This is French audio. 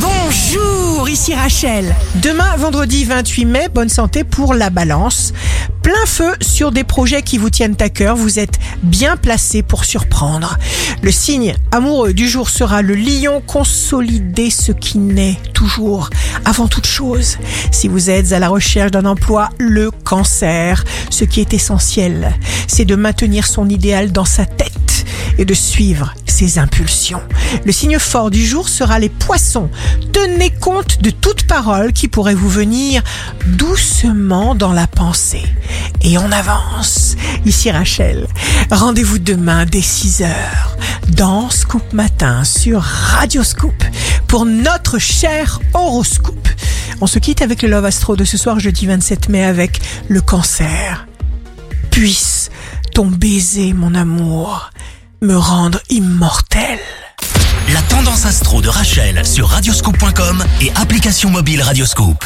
Bonjour, ici Rachel. Demain, vendredi 28 mai, bonne santé pour la balance. Plein feu sur des projets qui vous tiennent à cœur, vous êtes bien placé pour surprendre. Le signe amoureux du jour sera le lion consolider ce qui naît toujours, avant toute chose. Si vous êtes à la recherche d'un emploi, le cancer, ce qui est essentiel, c'est de maintenir son idéal dans sa tête et de suivre ses impulsions. Le signe fort du jour sera les poissons. Tenez compte de toute parole qui pourrait vous venir doucement dans la pensée. Et on avance. Ici Rachel. Rendez-vous demain dès 6 heures dans Scoop Matin sur Radio Scoop pour notre cher horoscope. On se quitte avec le Love Astro de ce soir jeudi 27 mai avec le cancer. Puisse ton baiser, mon amour, me rendre immortel. La tendance astro de Rachel sur radioscope.com et application mobile Radioscope.